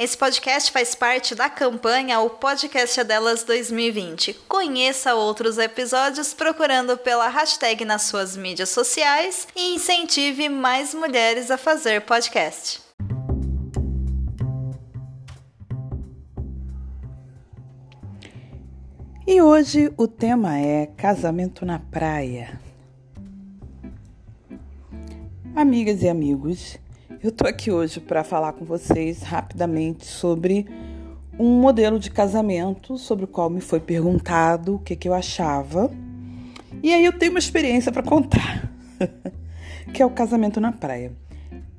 Esse podcast faz parte da campanha O Podcast é Delas 2020. Conheça outros episódios procurando pela hashtag nas suas mídias sociais e incentive mais mulheres a fazer podcast. E hoje o tema é casamento na praia. Amigas e amigos, eu tô aqui hoje para falar com vocês rapidamente sobre um modelo de casamento sobre o qual me foi perguntado o que, que eu achava. E aí eu tenho uma experiência para contar, que é o casamento na praia.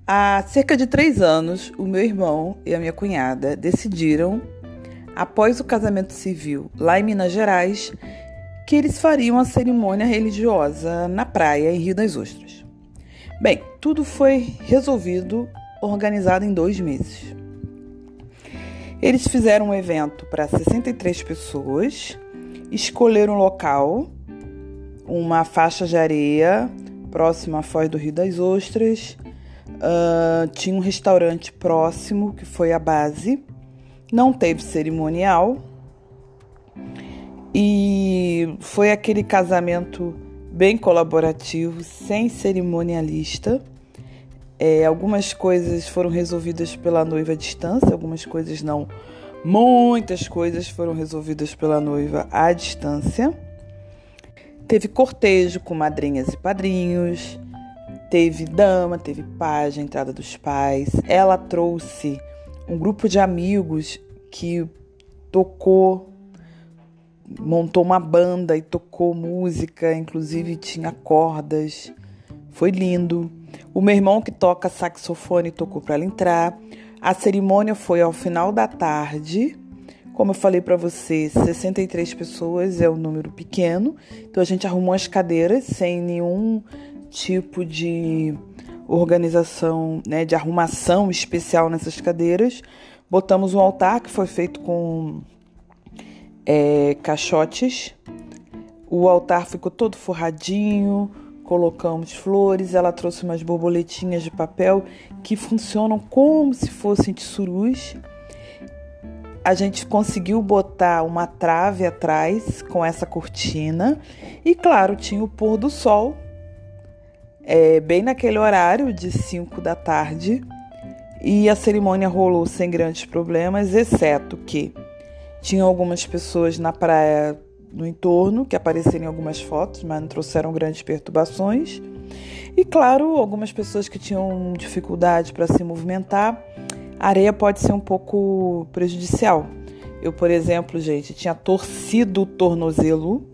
Há cerca de três anos, o meu irmão e a minha cunhada decidiram, após o casamento civil lá em Minas Gerais, que eles fariam a cerimônia religiosa na praia em Rio das Ostras. Bem, tudo foi resolvido, organizado em dois meses. Eles fizeram um evento para 63 pessoas, escolheram um local, uma faixa de areia próxima à Foz do Rio das Ostras, uh, tinha um restaurante próximo que foi a base, não teve cerimonial e foi aquele casamento bem colaborativo, sem cerimonialista. É, algumas coisas foram resolvidas pela noiva à distância, algumas coisas não. Muitas coisas foram resolvidas pela noiva à distância. Teve cortejo com madrinhas e padrinhos, teve dama, teve pajem, entrada dos pais. Ela trouxe um grupo de amigos que tocou montou uma banda e tocou música, inclusive tinha cordas. Foi lindo. O meu irmão que toca saxofone tocou para ela entrar. A cerimônia foi ao final da tarde. Como eu falei para você, 63 pessoas é um número pequeno. Então a gente arrumou as cadeiras sem nenhum tipo de organização, né, de arrumação especial nessas cadeiras. Botamos um altar que foi feito com é, caixotes. O altar ficou todo forradinho, colocamos flores, ela trouxe umas borboletinhas de papel que funcionam como se fossem tissurus. A gente conseguiu botar uma trave atrás com essa cortina e, claro, tinha o pôr do sol, é, bem naquele horário de 5 da tarde. E a cerimônia rolou sem grandes problemas, exceto que tinha algumas pessoas na praia no entorno que apareceram em algumas fotos, mas não trouxeram grandes perturbações. E claro, algumas pessoas que tinham dificuldade para se movimentar. A areia pode ser um pouco prejudicial. Eu, por exemplo, gente, tinha torcido o tornozelo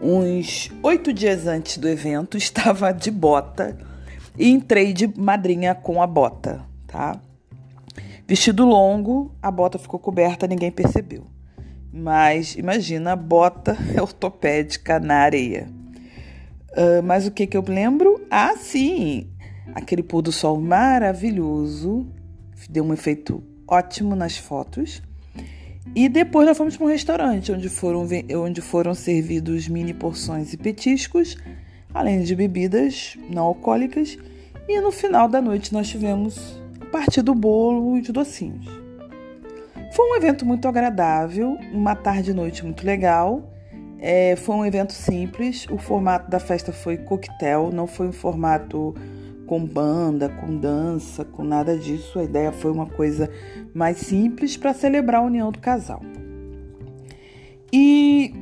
uns oito dias antes do evento, estava de bota e entrei de madrinha com a bota, tá? Vestido longo, a bota ficou coberta, ninguém percebeu. Mas imagina bota ortopédica na areia. Uh, mas o que, que eu lembro? Ah, sim! Aquele pôr do sol maravilhoso, deu um efeito ótimo nas fotos. E depois nós fomos para um restaurante onde foram, onde foram servidos mini porções e petiscos, além de bebidas não alcoólicas. E no final da noite nós tivemos a parte do bolo e de docinhos. Foi um evento muito agradável, uma tarde e noite muito legal. É, foi um evento simples. O formato da festa foi coquetel, não foi um formato com banda, com dança, com nada disso. A ideia foi uma coisa mais simples para celebrar a união do casal. E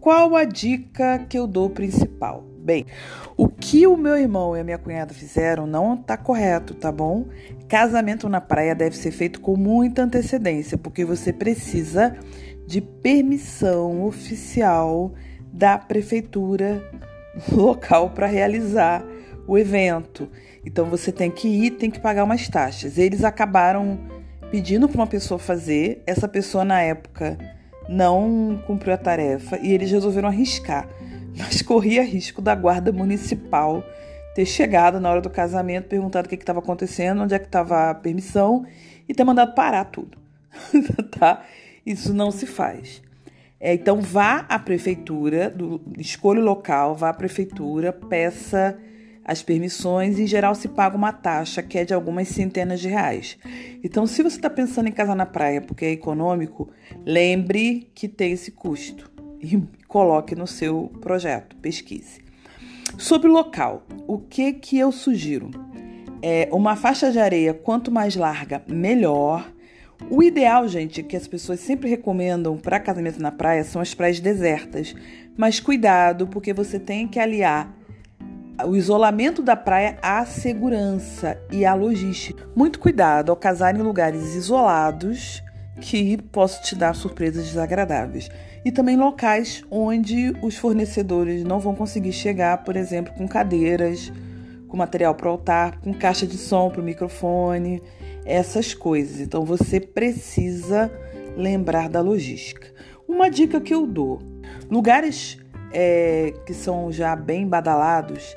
qual a dica que eu dou principal? Bem, o que o meu irmão e a minha cunhada fizeram não está correto, tá bom? Casamento na praia deve ser feito com muita antecedência, porque você precisa de permissão oficial da prefeitura local para realizar o evento. Então você tem que ir, tem que pagar umas taxas. Eles acabaram pedindo para uma pessoa fazer, essa pessoa na época não cumpriu a tarefa e eles resolveram arriscar. Mas corria risco da guarda municipal ter chegado na hora do casamento, perguntado o que estava acontecendo, onde é que estava a permissão e ter mandado parar tudo. tá? Isso não se faz. É, então vá à prefeitura, do, escolha o local, vá à prefeitura, peça as permissões, em geral se paga uma taxa que é de algumas centenas de reais. Então, se você está pensando em casar na praia porque é econômico, lembre que tem esse custo e coloque no seu projeto, pesquise. Sobre o local, o que que eu sugiro? É uma faixa de areia quanto mais larga, melhor. O ideal, gente, que as pessoas sempre recomendam para casamento na praia são as praias desertas. Mas cuidado, porque você tem que aliar o isolamento da praia à segurança e à logística. Muito cuidado ao casar em lugares isolados que possam te dar surpresas desagradáveis. E também locais onde os fornecedores não vão conseguir chegar, por exemplo, com cadeiras, com material para o altar, com caixa de som para o microfone, essas coisas. Então você precisa lembrar da logística. Uma dica que eu dou: lugares é, que são já bem badalados,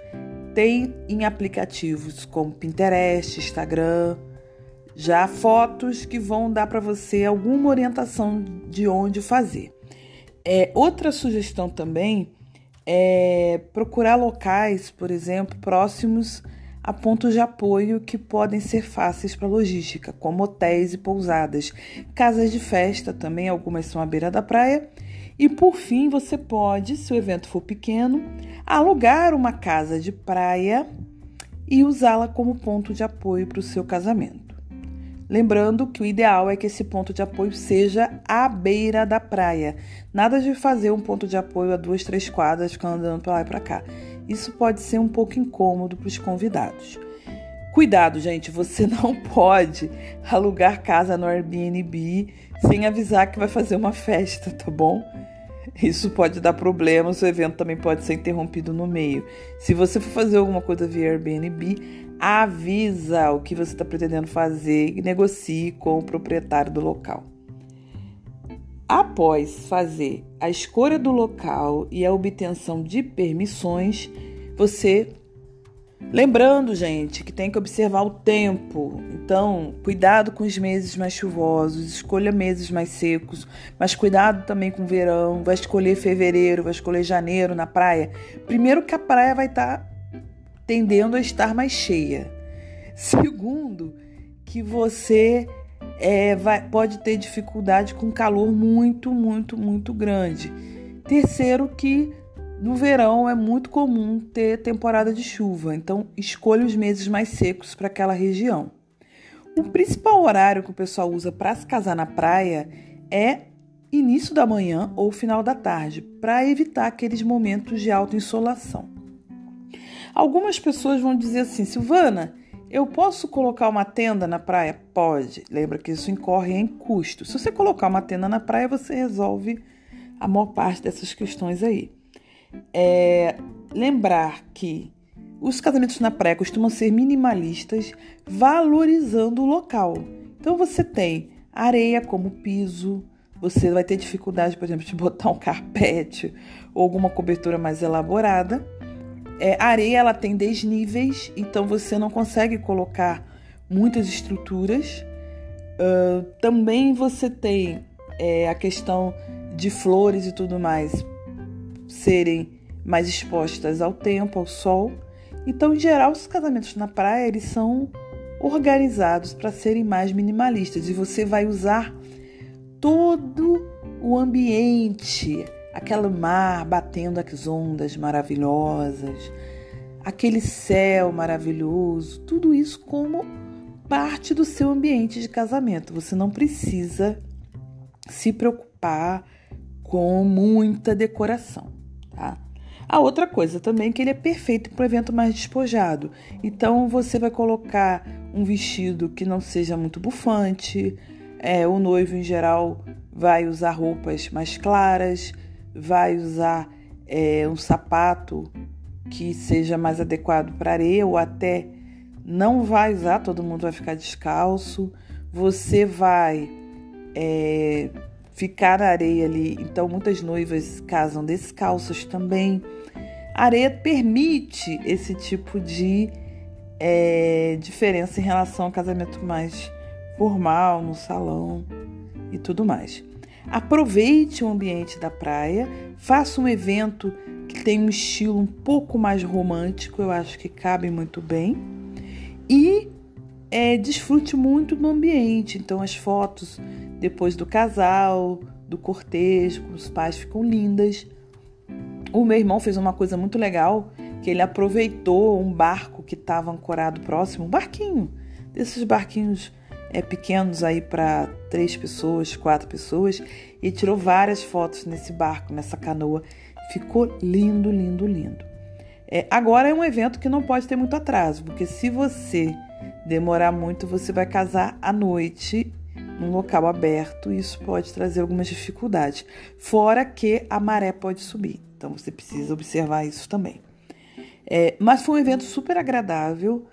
tem em aplicativos como Pinterest, Instagram, já fotos que vão dar para você alguma orientação de onde fazer. É, outra sugestão também é procurar locais, por exemplo, próximos a pontos de apoio que podem ser fáceis para logística, como hotéis e pousadas, casas de festa também, algumas são à beira da praia e por fim, você pode, se o evento for pequeno, alugar uma casa de praia e usá-la como ponto de apoio para o seu casamento. Lembrando que o ideal é que esse ponto de apoio seja à beira da praia. Nada de fazer um ponto de apoio a duas, três quadras, ficando andando para lá e para cá. Isso pode ser um pouco incômodo para os convidados. Cuidado, gente, você não pode alugar casa no Airbnb sem avisar que vai fazer uma festa, tá bom? Isso pode dar problemas, o evento também pode ser interrompido no meio. Se você for fazer alguma coisa via Airbnb, avisa o que você está pretendendo fazer e negocie com o proprietário do local. Após fazer a escolha do local e a obtenção de permissões, você Lembrando, gente, que tem que observar o tempo. Então, cuidado com os meses mais chuvosos, escolha meses mais secos, mas cuidado também com o verão. Vai escolher fevereiro, vai escolher janeiro na praia. Primeiro, que a praia vai estar tá tendendo a estar mais cheia. Segundo, que você é, vai, pode ter dificuldade com calor muito, muito, muito grande. Terceiro, que no verão é muito comum ter temporada de chuva, então escolha os meses mais secos para aquela região. O principal horário que o pessoal usa para se casar na praia é início da manhã ou final da tarde, para evitar aqueles momentos de alta insolação. Algumas pessoas vão dizer assim: Silvana, eu posso colocar uma tenda na praia? Pode. Lembra que isso incorre em custo. Se você colocar uma tenda na praia, você resolve a maior parte dessas questões aí é lembrar que os casamentos na praia costumam ser minimalistas, valorizando o local. Então você tem areia como piso, você vai ter dificuldade, por exemplo, de botar um carpete ou alguma cobertura mais elaborada. É, areia ela tem desníveis, então você não consegue colocar muitas estruturas. Uh, também você tem é, a questão de flores e tudo mais serem mais expostas ao tempo, ao sol. Então, em geral, os casamentos na praia eles são organizados para serem mais minimalistas e você vai usar todo o ambiente, aquele mar batendo as ondas maravilhosas, aquele céu maravilhoso, tudo isso como parte do seu ambiente de casamento. Você não precisa se preocupar com muita decoração. Tá? A outra coisa também é que ele é perfeito para o evento mais despojado. Então você vai colocar um vestido que não seja muito bufante. É, o noivo em geral vai usar roupas mais claras, vai usar é, um sapato que seja mais adequado para areia ou até não vai usar, todo mundo vai ficar descalço. Você vai é, ficar na areia ali, então muitas noivas casam descalças também. A areia permite esse tipo de é, diferença em relação ao casamento mais formal, no salão e tudo mais. Aproveite o ambiente da praia, faça um evento que tem um estilo um pouco mais romântico, eu acho que cabe muito bem. E é, desfrute muito do ambiente. Então, as fotos depois do casal, do cortejo, com os pais ficam lindas. O meu irmão fez uma coisa muito legal, que ele aproveitou um barco que estava ancorado próximo, um barquinho, desses barquinhos é, pequenos aí para três pessoas, quatro pessoas, e tirou várias fotos nesse barco, nessa canoa. Ficou lindo, lindo, lindo. É, agora é um evento que não pode ter muito atraso, porque se você demorar muito, você vai casar à noite num local aberto, e isso pode trazer algumas dificuldades. Fora que a maré pode subir, então você precisa observar isso também. É, mas foi um evento super agradável,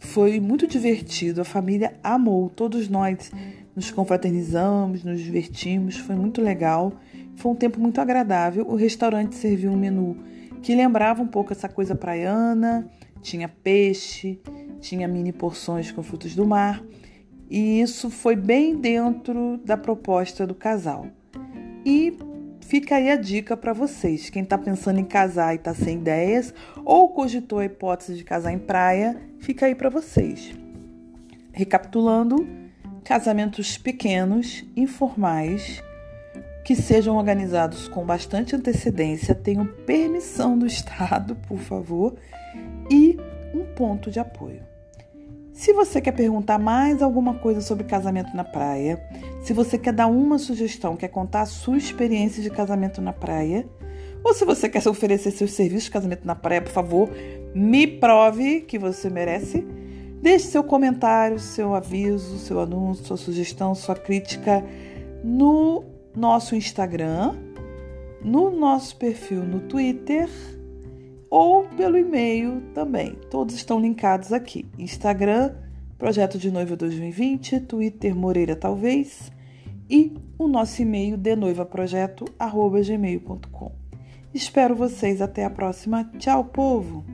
foi muito divertido, a família amou, todos nós nos confraternizamos, nos divertimos, foi muito legal. Foi um tempo muito agradável. O restaurante serviu um menu que lembrava um pouco essa coisa praiana, tinha peixe, tinha mini porções com frutos do mar, e isso foi bem dentro da proposta do casal. E fica aí a dica para vocês, quem está pensando em casar e está sem ideias, ou cogitou a hipótese de casar em praia, fica aí para vocês. Recapitulando, casamentos pequenos, informais, que sejam organizados com bastante antecedência, tenham permissão do Estado, por favor, e um ponto de apoio. Se você quer perguntar mais alguma coisa sobre casamento na praia, se você quer dar uma sugestão, quer contar a sua experiência de casamento na praia, ou se você quer oferecer seus serviços de casamento na praia, por favor, me prove que você merece. Deixe seu comentário, seu aviso, seu anúncio, sua sugestão, sua crítica no nosso Instagram, no nosso perfil no Twitter ou pelo e-mail também. Todos estão linkados aqui. Instagram, Projeto de Noiva 2020, Twitter Moreira Talvez e o nosso e-mail denoivaprojeto@gmail.com. Espero vocês até a próxima. Tchau, povo.